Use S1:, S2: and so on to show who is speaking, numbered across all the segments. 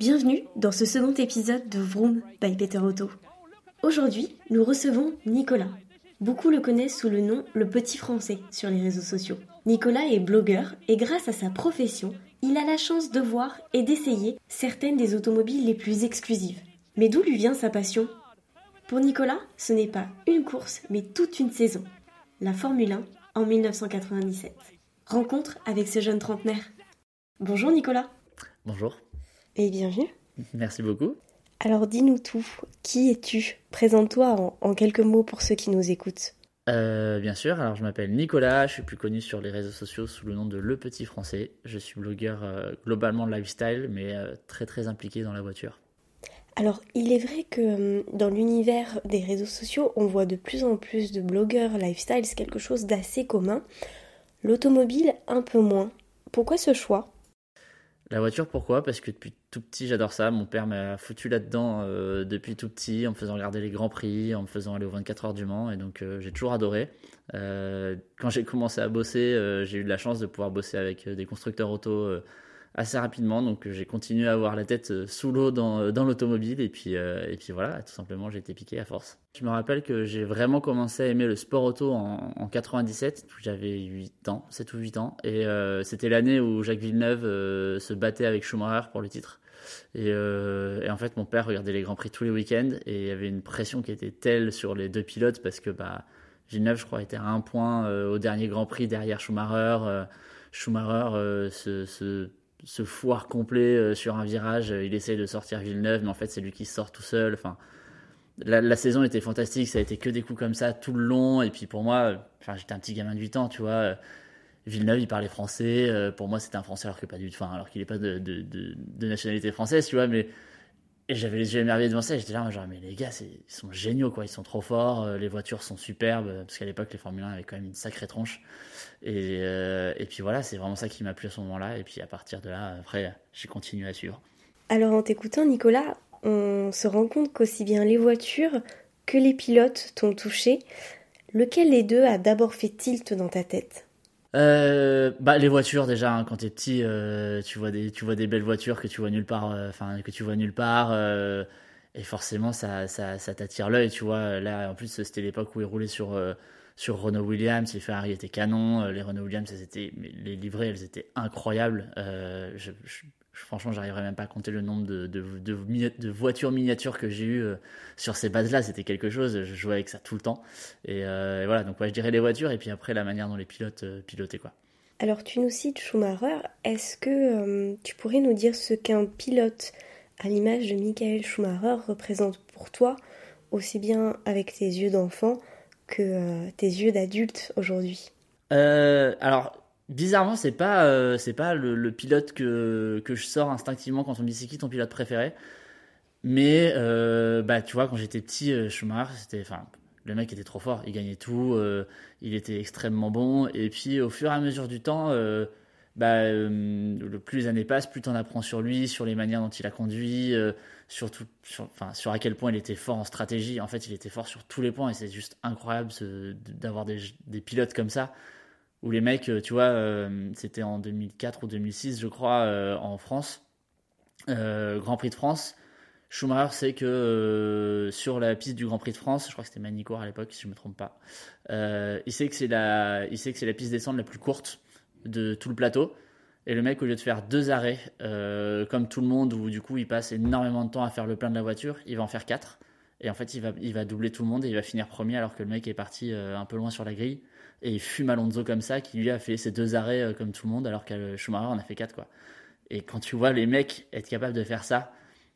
S1: Bienvenue dans ce second épisode de Vroom by Peter Auto. Aujourd'hui, nous recevons Nicolas. Beaucoup le connaissent sous le nom Le Petit Français sur les réseaux sociaux. Nicolas est blogueur et grâce à sa profession, il a la chance de voir et d'essayer certaines des automobiles les plus exclusives. Mais d'où lui vient sa passion? Pour Nicolas, ce n'est pas une course, mais toute une saison. La Formule 1 en 1997. Rencontre avec ce jeune trentenaire. Bonjour Nicolas.
S2: Bonjour.
S1: Et bienvenue.
S2: Merci beaucoup.
S1: Alors dis-nous tout. Qui es-tu? Présente-toi en, quelques mots pour ceux qui nous écoutent.
S2: Euh, bien sûr, alors je m'appelle Nicolas, je suis plus connu sur les réseaux sociaux sous le nom de Le Petit Français. Je suis blogueur euh, globalement lifestyle, mais euh, très très impliqué dans la voiture.
S1: Alors, il est vrai que dans l'univers des réseaux sociaux, on voit de plus en plus de blogueurs lifestyle, c'est quelque chose d'assez commun. L'automobile, un peu moins. Pourquoi ce choix?
S2: La voiture, pourquoi? Parce que depuis tout petit, j'adore ça. Mon père m'a foutu là-dedans euh, depuis tout petit, en me faisant regarder les Grands Prix, en me faisant aller aux 24 heures du Mans, et donc euh, j'ai toujours adoré. Euh, quand j'ai commencé à bosser, j'ai eu de la chance de pouvoir bosser avec des constructeurs auto assez rapidement. Donc j'ai continué à avoir la tête euh, sous l'eau dans, euh, dans l'automobile et puis, euh, et puis voilà, tout simplement j'ai été piqué à force. Je me rappelle que j'ai vraiment commencé à aimer le sport auto en, en 97, j'avais 8 ans, 7 ou 8 ans, et c'était l'année où Jacques Villeneuve se battait avec Schumacher pour le titre. Et, en fait, mon père regardait les Grands Prix tous les week-ends et il y avait une pression qui était telle sur les deux pilotes parce que bah, Villeneuve, je crois, était à un point au dernier Grand Prix derrière Schumacher. Schumacher se ce foire complet euh, sur un virage. Euh, il essaye de sortir Villeneuve, mais en fait, c'est lui qui sort tout seul. Enfin, la, saison était fantastique. Ça a été que des coups comme ça tout le long. Et puis pour moi, enfin, j'étais un petit gamin de 8 ans, tu vois. Villeneuve, il parlait français. Euh, pour moi, c'était un français alors pas qu'il n'est pas de, de, de, nationalité française, tu vois. Mais et j'avais les yeux émerveillés devant ça, j'étais là, genre, mais les gars, ils sont géniaux, quoi, ils sont trop forts, euh, les voitures sont superbes, parce qu'à l'époque, les Formule 1 avaient quand même une sacrée tronche. Et, euh, et puis voilà, c'est vraiment ça qui m'a plu à ce moment-là, et puis à partir de là, après, j'ai continué à suivre.
S1: Alors en t'écoutant, Nicolas, on se rend compte qu'aussi bien les voitures que les pilotes t'ont touché. Lequel des deux a d'abord fait tilt dans ta tête?
S2: Euh, bah les voitures déjà hein, quand t'es petit euh, tu vois des tu vois des belles voitures que tu vois nulle part euh, enfin que tu vois nulle part euh, et forcément ça ça, ça t'attire l'œil tu vois. Là en plus c'était l'époque où ils roulaient sur sur Renault Williams les Ferrari étaient canons les Renault Williams étaient les livrées elles étaient incroyables. Je, je, franchement, j'arriverai même pas à compter le nombre de, de, de, voitures miniatures que j'ai eues euh, sur ces bases-là. C'était quelque chose. Je jouais avec ça tout le temps. Et, euh, voilà, donc je dirais les voitures et puis après la manière dont les pilotes euh, pilotaient. Quoi.
S1: Alors, tu nous cites Schumacher. Est-ce que tu pourrais nous dire ce qu'un pilote à l'image de Michael Schumacher représente pour toi, aussi bien avec tes yeux d'enfant que tes yeux d'adulte aujourd'hui?
S2: Alors, Bizarrement, c'est pas euh, c'est pas le, pilote que, que je sors instinctivement quand on me dit c'est qui ton pilote préféré? Mais euh, bah tu vois quand j'étais petit, euh, Schumacher, c'était enfin le mec était trop fort, il gagnait tout, il était extrêmement bon. Et puis au fur et à mesure du temps, bah le plus les années passent, plus tu en apprends sur lui, sur les manières dont il a conduit, surtout sur, enfin sur à quel point il était fort en stratégie. En fait, il était fort sur tous les points et c'est juste incroyable d'avoir des, des pilotes comme ça où les mecs, euh, tu vois, euh, c'était en 2004 ou 2006, je crois, euh, en France, Grand Prix de France. Schumacher sait que sur la piste du Grand Prix de France, je crois que c'était Manicourt à l'époque, si je ne me trompe pas, il sait que c'est la, la piste descente la plus courte de tout le plateau. Et le mec, au lieu de faire deux arrêts, comme tout le monde, où du coup il passe énormément de temps à faire le plein de la voiture, il va en faire quatre. Et en fait, il va, il va doubler tout le monde et il va finir premier alors que le mec est parti un peu loin sur la grille et il fume Alonso comme ça, qui lui a fait ses deux arrêts euh, comme tout le monde, alors que Schumacher en a fait quatre, quoi. Et quand tu vois les mecs être capables de faire ça,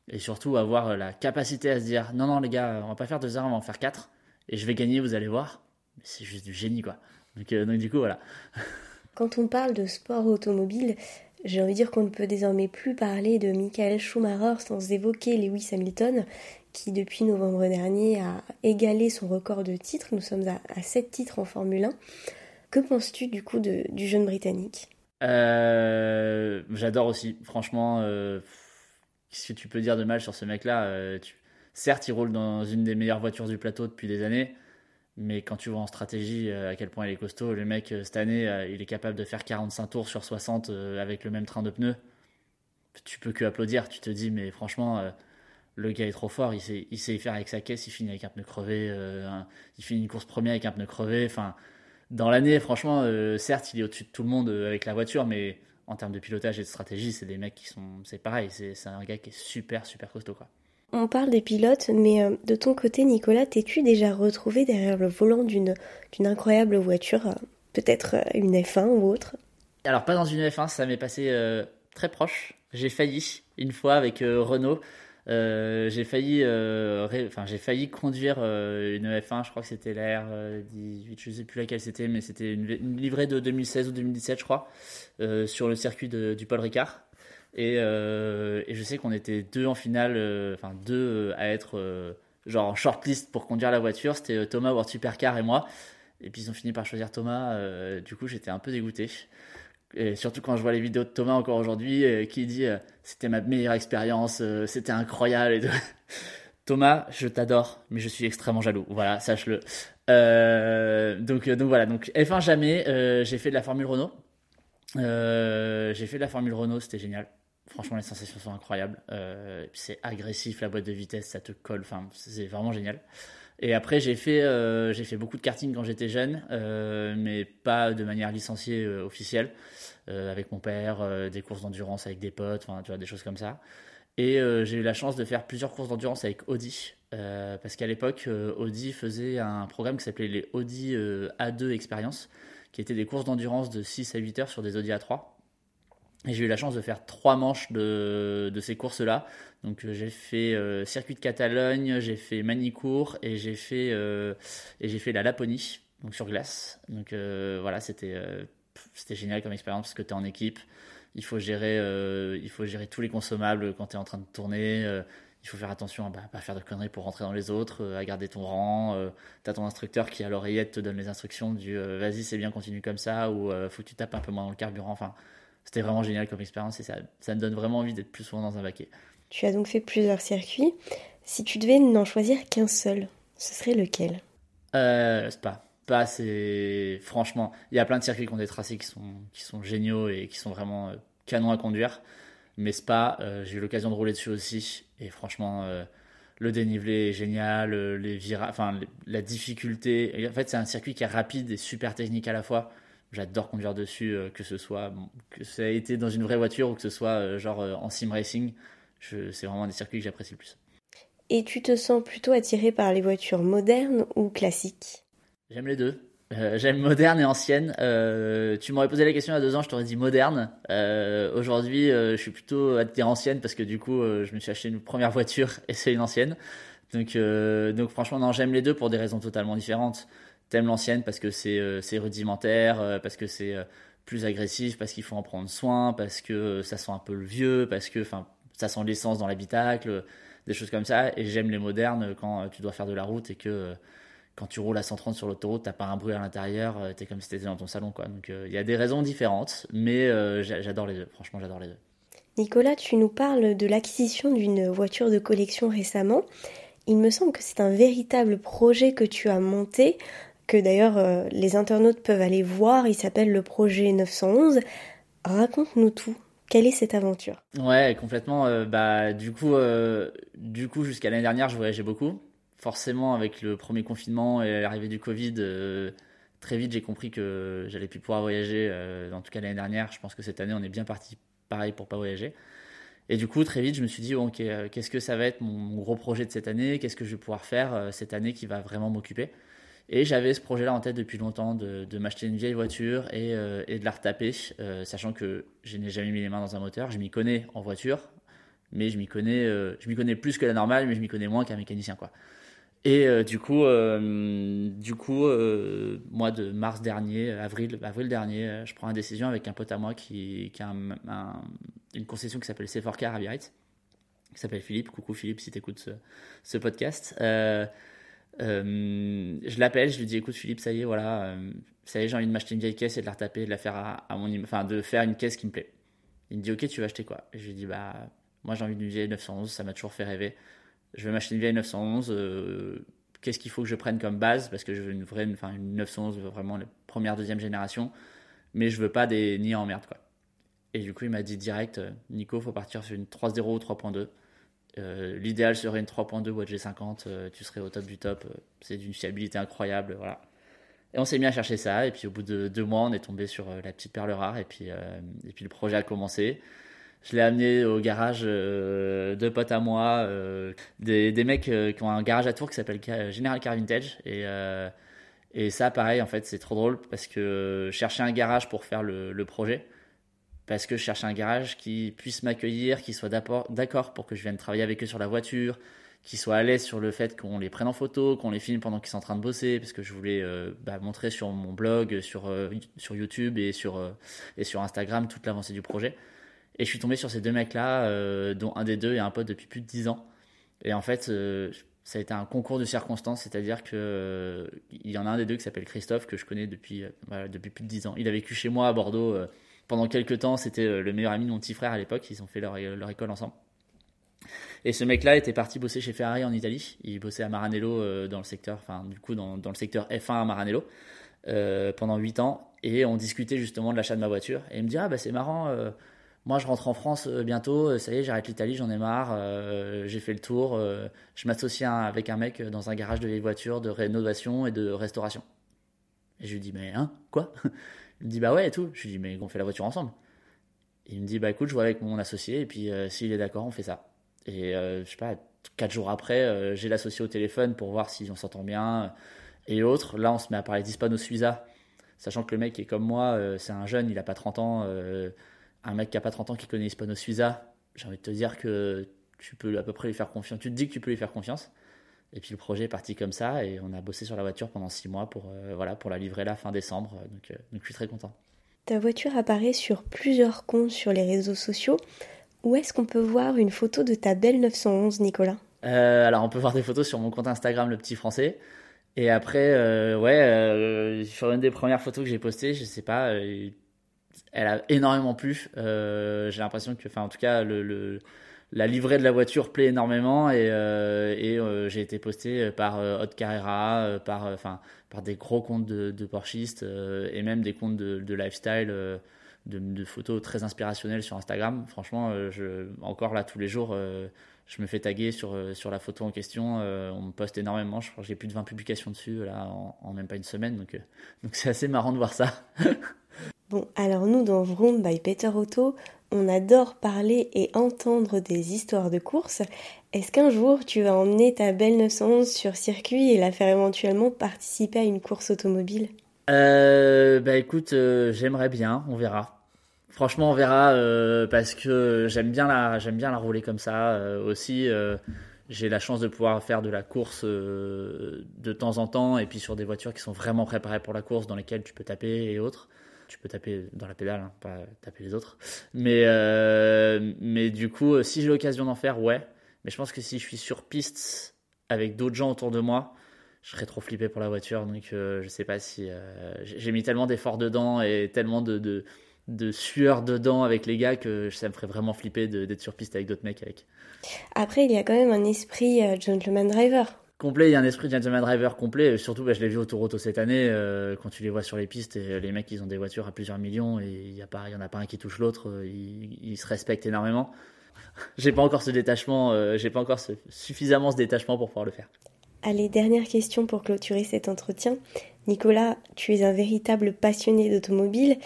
S2: et surtout avoir euh, la capacité à se dire non, non, les gars, on va pas faire deux arrêts, on va en faire quatre, et je vais gagner, vous allez voir, c'est juste du génie, quoi. Donc, euh, donc du coup, voilà.
S1: Quand on parle de sport automobile, j'ai envie de dire qu'on ne peut désormais plus parler de Michael Schumacher sans évoquer Lewis Hamilton, qui depuis novembre dernier a égalé son record de titres. Nous sommes à, 7 titres en Formule 1. Que penses-tu du coup du jeune Britannique?
S2: Euh, J'adore aussi, franchement. Euh, Qu'est-ce que tu peux dire de mal sur ce mec-là? Euh, Certes, il roule dans une des meilleures voitures du plateau depuis des années, mais quand tu vois en stratégie euh, à quel point il est costaud, le mec, euh, cette année, il est capable de faire 45 tours sur 60 avec le même train de pneus. tu peux que applaudir. Tu te dis, mais franchement, euh, le gars est trop fort. Il sait, il sait y faire avec sa caisse. Il finit avec un pneu crevé. Euh, il finit une course première avec un pneu crevé. Dans l'année, franchement, euh, certes, il est au-dessus de tout le monde avec la voiture, mais en termes de pilotage et de stratégie, c'est des mecs qui sont. C'est pareil. C'est un gars qui est super, super costaud, quoi.
S1: On parle des pilotes, mais de ton côté, Nicolas, t'es-tu déjà retrouvé derrière le volant d'une incroyable voiture Peut-être une F1 ou autre?
S2: Alors, pas dans une F1, ça m'est passé très proche. J'ai failli une fois avec euh, Renault. Euh, j'ai failli, euh, conduire une F1, je crois que c'était la R18, je sais plus laquelle c'était, mais c'était une, livrée de 2016 ou 2017, je crois, sur le circuit du Paul Ricard. Et, et je sais qu'on était deux en finale, enfin deux à être genre en shortlist pour conduire la voiture. C'était Thomas World Supercar et moi. Et puis ils ont fini par choisir Thomas. du coup, j'étais un peu dégoûté. Et surtout quand je vois les vidéos de Thomas encore aujourd'hui, euh, qui dit euh, c'était ma meilleure expérience, euh, c'était incroyable. Thomas, je t'adore, mais je suis extrêmement jaloux. Voilà, sache-le. donc, donc voilà, donc F1 jamais. j'ai fait de la Formule Renault. j'ai fait de la Formule Renault, c'était génial. Franchement, les sensations sont incroyables. c'est agressif, la boîte de vitesse, ça te colle. Enfin, c'est vraiment génial. Et après, j'ai fait, euh, fait beaucoup de karting quand j'étais jeune, euh, mais pas de manière licenciée euh, officielle, avec mon père, des courses d'endurance avec des potes, tu vois, des choses comme ça. Et j'ai eu la chance de faire plusieurs courses d'endurance avec Audi, parce qu'à l'époque, Audi faisait un programme qui s'appelait les Audi A2 Experience, qui étaient des courses d'endurance de 6 à 8 heures sur des Audi A3. J'ai eu la chance de faire trois manches de, ces courses-là. Donc euh, j'ai fait euh, circuit de Catalogne, j'ai fait Manicourt et j'ai fait euh, la Laponie, donc sur glace. Donc voilà, c'était c'était génial comme expérience parce que tu es en équipe. Il faut gérer il faut gérer tous les consommables quand tu es en train de tourner. il faut faire attention à bah, pas faire de conneries pour rentrer dans les autres, à garder ton rang. tu as ton instructeur qui à l'oreillette te donne les instructions du vas-y c'est bien continue comme ça ou faut que tu tapes un peu moins dans le carburant. Enfin c'était vraiment génial comme expérience et ça, ça me donne vraiment envie d'être plus souvent dans un baquet.
S1: Tu as donc fait plusieurs circuits. Si tu devais n'en choisir qu'un seul, ce serait lequel?
S2: Euh, Spa. Spa, c'est. Franchement, il y a plein de circuits qui ont des tracés qui sont, qui sont géniaux et qui sont vraiment euh, canons à conduire. Mais Spa, euh, j'ai eu l'occasion de rouler dessus aussi. Et franchement, euh, le dénivelé est génial, les virages, enfin, la difficulté. en fait, c'est un circuit qui est rapide et super technique à la fois. J'adore conduire dessus, euh, que ce soit que ça ait été dans une vraie voiture ou que ce soit euh, genre euh, en sim racing. C'est vraiment des circuits que j'apprécie le plus.
S1: Et tu te sens plutôt attiré par les voitures modernes ou classiques?
S2: J'aime les deux. J'aime moderne et ancienne. tu m'aurais posé la question il y a deux ans, je t'aurais dit moderne. Aujourd'hui, je suis plutôt à dire ancienne parce que du coup, je me suis acheté une première voiture et c'est une ancienne. Donc, donc franchement, non, j'aime les deux pour des raisons totalement différentes t'aimes l'ancienne parce que c'est euh, rudimentaire, euh, parce que c'est euh, plus agressif, parce qu'il faut en prendre soin, parce que ça sent un peu le vieux, parce que ça sent l'essence dans l'habitacle, des choses comme ça. Et j'aime les modernes quand tu dois faire de la route et que quand tu roules à 130 sur l'autoroute, t'as pas un bruit à l'intérieur, t'es comme si t'étais dans ton salon. Quoi. Donc il y a des raisons différentes, mais j'adore les deux. Franchement, j'adore les deux.
S1: Nicolas, tu nous parles de l'acquisition d'une voiture de collection récemment. Il me semble que c'est un véritable projet que tu as monté que d'ailleurs euh, les internautes peuvent aller voir. Il s'appelle le projet 911. Raconte-nous tout. Quelle est cette aventure?
S2: Ouais, complètement. Euh, bah, du coup, euh, du coup, jusqu'à l'année dernière, je voyageais beaucoup. Forcément, avec le premier confinement et l'arrivée du Covid, très vite, j'ai compris que j'allais plus pouvoir voyager. en tout cas, l'année dernière, je pense que cette année, on est bien parti pareil pour pas voyager. Et du coup, très vite, je me suis dit, ok, qu'est-ce que ça va être mon gros projet de cette année? Qu'est-ce que je vais pouvoir faire cette année qui va vraiment m'occuper? Et j'avais ce projet-là en tête depuis longtemps de, de m'acheter une vieille voiture et, euh, et de la retaper, euh, sachant que je n'ai jamais mis les mains dans un moteur. Je m'y connais en voiture, mais je m'y connais, euh, je m'y connais plus que la normale, mais je m'y connais moins qu'un mécanicien, quoi. Et du coup, du coup, mois de mars dernier, avril, avril dernier, je prends une décision avec un pote à moi qui, qui a une concession qui s'appelle C4Car à Biarritz, qui s'appelle Philippe. Coucou Philippe, si tu écoutes ce, ce podcast. Euh, je l'appelle, je lui dis écoute Philippe, ça y est, voilà, euh, ça y est, j'ai envie de m'acheter une vieille caisse et de la retaper, de la faire à, mon, enfin de faire une caisse qui me plaît. Il me dit ok, tu vas acheter quoi? Je lui dis bah moi j'ai envie d'une vieille 911, ça m'a toujours fait rêver. Je vais m'acheter une vieille 911. Euh, qu'est-ce qu'il faut que je prenne comme base? Parce que je veux une vraie, enfin une 911 vraiment la première, deuxième génération, mais je veux pas des nids en merde quoi. Et du coup, il m'a dit direct, Nico, faut partir sur une 3.0 ou 3.2. L'idéal serait une 3.2 Watch G50, tu serais au top du top. c'est d'une fiabilité incroyable, voilà. Et on s'est mis à chercher ça. Et puis au bout de deux mois, on est tombé sur la petite perle rare. Et puis, et puis le projet a commencé. Je l'ai amené au garage euh, de potes à moi, euh, des, mecs euh, qui ont un garage à Tours qui s'appelle General Car Vintage. Et, et ça, pareil, en fait, c'est trop drôle parce que chercher un garage pour faire le projet, parce que je cherchais un garage qui puisse m'accueillir, qui soit d'accord pour que je vienne travailler avec eux sur la voiture, qui soit à l'aise sur le fait qu'on les prenne en photo, qu'on les filme pendant qu'ils sont en train de bosser, parce que je voulais bah, montrer sur mon blog, sur, sur YouTube et sur, et sur Instagram toute l'avancée du projet. Et je suis tombé sur ces deux mecs-là, euh, dont un des deux est un pote depuis plus de 10 ans. Et en fait, euh, ça a été un concours de circonstances, c'est-à-dire que euh, il y en a un des deux qui s'appelle Christophe, que je connais depuis, depuis plus de 10 ans. Il a vécu chez moi à Bordeaux pendant quelques temps, c'était le meilleur ami de mon petit frère à l'époque, ils ont fait leur, école ensemble. Et ce mec-là était parti bosser chez Ferrari en Italie. Il bossait à Maranello dans le secteur, enfin du coup dans, dans le secteur F1 à Maranello pendant 8 ans. Et on discutait justement de l'achat de ma voiture. Et il me dit ah bah c'est marrant moi, je rentre en France euh, bientôt, euh, ça y est, j'arrête l'Italie, j'en ai marre, euh, j'ai fait le tour, je m'associe avec un mec dans un garage de vieilles voitures, de rénovation et de restauration. Et je lui dis, mais hein, quoi? Il me dit, bah ouais, et tout. Je lui dis, mais on fait la voiture ensemble. il me dit, bah écoute, je vois avec mon associé, et puis s'il est d'accord, on fait ça. Et je sais pas, quatre jours après, j'ai l'associé au téléphone pour voir si on s'entend bien et autres. Là, on se met à parler d'Hispano Suiza, sachant que le mec est comme moi, c'est un jeune, il a pas 30 ans un mec qui a pas 30 ans qui connaît Hispano Suiza, j'ai envie de te dire que tu peux à peu près lui faire confiance. Tu te dis que tu peux lui faire confiance. Et puis le projet est parti comme ça et on a bossé sur la voiture pendant six mois pour, euh, voilà, pour la livrer là fin décembre. Donc, euh, donc je suis très content.
S1: Ta voiture apparaît sur plusieurs comptes sur les réseaux sociaux. Où est-ce qu'on peut voir une photo de ta belle 911, Nicolas?
S2: Euh, Alors on peut voir des photos sur mon compte Instagram, le petit français. Et après, ouais, sur une des premières photos que j'ai postées, je sais pas, elle a énormément plu. J'ai l'impression que, enfin, en tout cas, le, la livrée de la voiture plaît énormément et, euh, euh, j'ai été posté par Hot Carrera, par, par des gros comptes de, de et même des comptes de, lifestyle. De, photos très inspirationnelles sur Instagram. Franchement, encore là, tous les jours, je me fais taguer sur, sur la photo en question. on me poste énormément. Je crois que j'ai plus de 20 publications dessus là, en, même pas une semaine. Donc, c'est assez marrant de voir ça.
S1: Bon, alors nous, dans Vroom by Peter Auto, on adore parler et entendre des histoires de course. Est-ce qu'un jour tu vas emmener ta belle 911 sur circuit et la faire éventuellement participer à une course automobile?
S2: Euh, Bah écoute, euh, j'aimerais bien, on verra. Franchement, on verra euh, parce que j'aime bien la, j'aime bien la rouler comme ça. Euh, aussi, j'ai la chance de pouvoir faire de la course de temps en temps et puis sur des voitures qui sont vraiment préparées pour la course, dans lesquelles tu peux taper et autres tu peux taper dans la pédale, hein, pas taper les autres. Mais, euh, mais du coup, si j'ai l'occasion d'en faire, ouais. Mais je pense que si je suis sur piste avec d'autres gens autour de moi, je serais trop flippé pour la voiture. Donc euh, je sais pas si. Euh, j'ai mis tellement d'efforts dedans et tellement de, de, de, sueur dedans avec les gars que ça me ferait vraiment flipper d'être sur piste avec d'autres mecs avec.
S1: Après, il y a quand même un esprit gentleman driver
S2: complet, il y a un esprit gentleman driver complet. Surtout, bah, je l'ai vu au Toronto cette année, euh, quand tu les vois sur les pistes, et les mecs, ils ont des voitures à plusieurs millions et il n'y en a pas un qui touche l'autre. Euh, ils, se respectent énormément. j'ai pas encore ce détachement, euh, j'ai pas encore suffisamment ce détachement pour pouvoir le faire.
S1: Allez, dernière question pour clôturer cet entretien. Nicolas, tu es un véritable passionné d'automobile,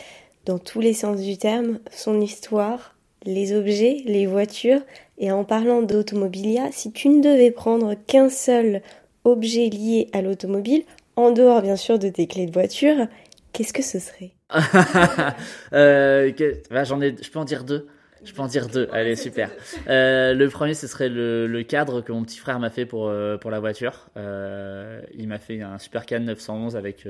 S1: dans tous les sens du terme, son histoire, les objets, les voitures, et en parlant d'automobilia, si tu ne devais prendre qu'un seul objet lié à l'automobile, en dehors bien sûr de tes clés de voiture, qu'est-ce que ce serait?
S2: Euh, bah, je peux en dire deux. Je peux en dire deux. Allez, super. Euh, le premier, ce serait le, cadre que mon petit frère m'a fait pour, euh, pour la voiture. Euh, il m'a fait un Super Can 911 avec,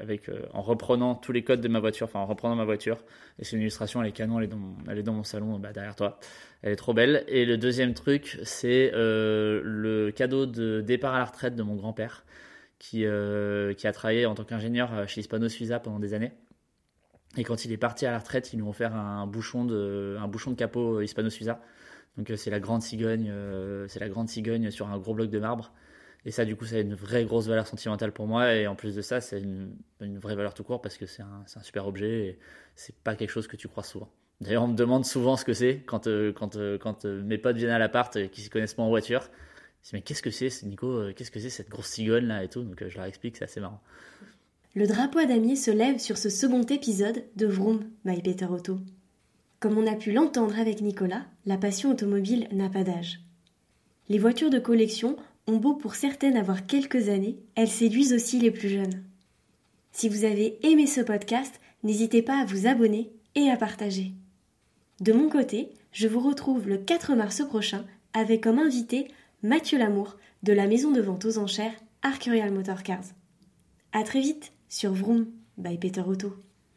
S2: avec, en reprenant tous les codes de ma voiture, enfin en reprenant ma voiture. Et c'est une illustration, elle est canon, elle est dans mon, elle est dans mon salon bah, derrière toi. Elle est trop belle. Et le deuxième truc, c'est le cadeau de départ à la retraite de mon grand-père qui, qui a travaillé en tant qu'ingénieur chez Hispano Suiza pendant des années. Et quand il est parti à la retraite, ils lui ont offert un bouchon de, un bouchon de capot hispano-suiza. Donc euh, c'est la grande cigogne, euh, c'est la grande cigogne sur un gros bloc de marbre. Et ça, du coup, ça a une vraie grosse valeur sentimentale pour moi. Et en plus de ça, c'est une, vraie valeur tout court parce que c'est un, un, super objet et c'est pas quelque chose que tu crois souvent. D'ailleurs, on me demande souvent ce que c'est quand, quand, quand mes potes viennent à l'appart et qui se connaissent pas en voiture. Ils disent, mais qu'est-ce que c'est, Nico Qu'est-ce que c'est cette grosse cigogne là et tout Donc je leur explique, c'est assez marrant.
S1: Le drapeau à damier se lève sur ce second épisode de Vroom by Peter Auto. Comme on a pu l'entendre avec Nicolas, la passion automobile n'a pas d'âge. Les voitures de collection ont beau pour certaines avoir quelques années, elles séduisent aussi les plus jeunes. Si vous avez aimé ce podcast, n'hésitez pas à vous abonner et à partager. De mon côté, je vous retrouve le 4 mars prochain avec comme invité Mathieu Lamour de la maison de vente aux enchères Arcurial Motor Cars. À très vite sur Vroom by Peter Auto.